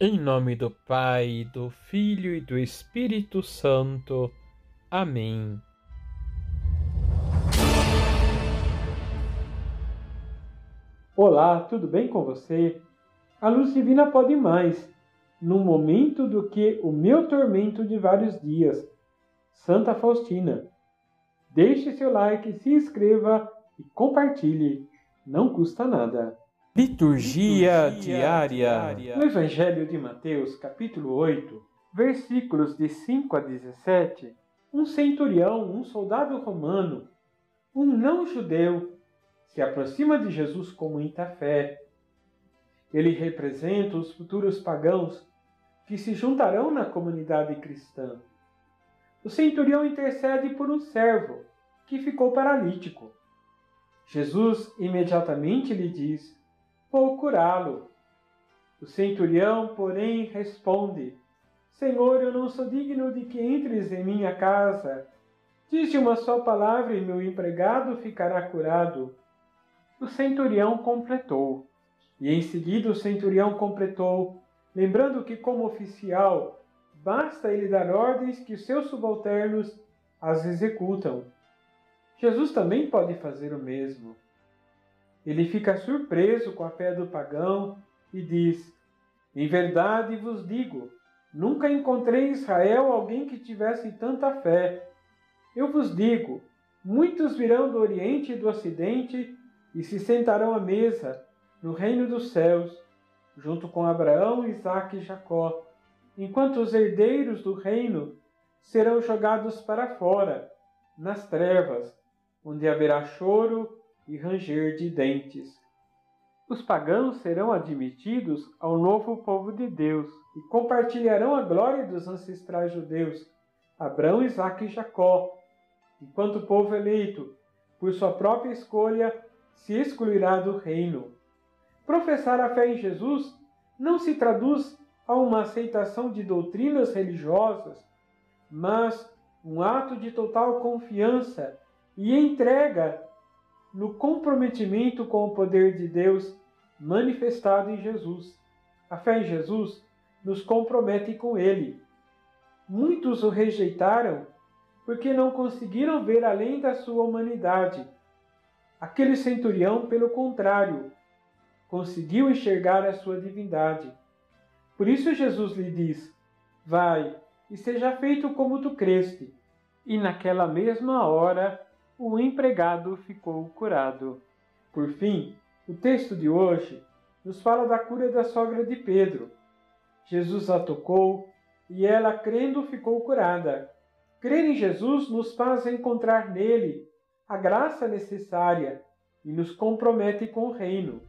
Em nome do Pai, do Filho e do Espírito Santo. Amém. Olá, tudo bem com você? A luz divina pode mais, num momento do que o meu tormento de vários dias. Santa Faustina. Deixe seu like, se inscreva e compartilhe. Não custa nada. Liturgia, Liturgia diária. diária. No Evangelho de Mateus, capítulo 8, versículos de 5 a 17, um centurião, um soldado romano, um não-judeu, se aproxima de Jesus com muita fé. Ele representa os futuros pagãos que se juntarão na comunidade cristã. O centurião intercede por um servo que ficou paralítico. Jesus imediatamente lhe diz: Vou curá-lo. O centurião, porém, responde: Senhor, eu não sou digno de que entres em minha casa. Diz uma só palavra e meu empregado ficará curado. O centurião completou. E em seguida o centurião completou, lembrando que, como oficial, basta ele dar ordens que seus subalternos as executam. Jesus também pode fazer o mesmo. Ele fica surpreso com a fé do pagão e diz: Em verdade vos digo, nunca encontrei em Israel alguém que tivesse tanta fé. Eu vos digo: muitos virão do Oriente e do Ocidente e se sentarão à mesa no reino dos céus, junto com Abraão, Isaque e Jacó, enquanto os herdeiros do reino serão jogados para fora, nas trevas, onde haverá choro e ranger de dentes. Os pagãos serão admitidos ao novo povo de Deus e compartilharão a glória dos ancestrais judeus, Abraão, Isaque e Jacó, enquanto o povo eleito, por sua própria escolha, se excluirá do reino. Professar a fé em Jesus não se traduz a uma aceitação de doutrinas religiosas, mas um ato de total confiança e entrega no comprometimento com o poder de Deus manifestado em Jesus. A fé em Jesus nos compromete com Ele. Muitos o rejeitaram porque não conseguiram ver além da sua humanidade. Aquele centurião, pelo contrário, conseguiu enxergar a sua divindade. Por isso Jesus lhe diz: Vai e seja feito como tu creste. E naquela mesma hora o empregado ficou curado. Por fim, o texto de hoje nos fala da cura da sogra de Pedro. Jesus a tocou e ela, crendo, ficou curada. Crer em Jesus nos faz encontrar nele a graça necessária e nos compromete com o reino.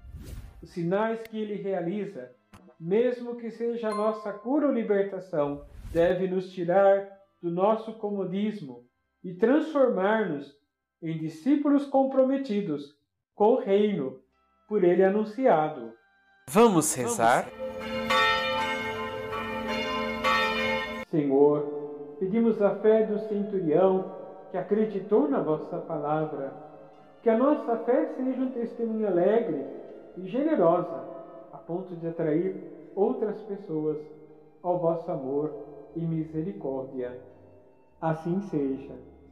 Os sinais que ele realiza, mesmo que seja a nossa cura ou libertação, deve nos tirar do nosso comodismo e transformar-nos em discípulos comprometidos com o reino por ele anunciado. Vamos rezar? Senhor, pedimos a fé do centurião que acreditou na vossa palavra, que a nossa fé seja um testemunho alegre e generosa, a ponto de atrair outras pessoas ao vosso amor e misericórdia. Assim seja.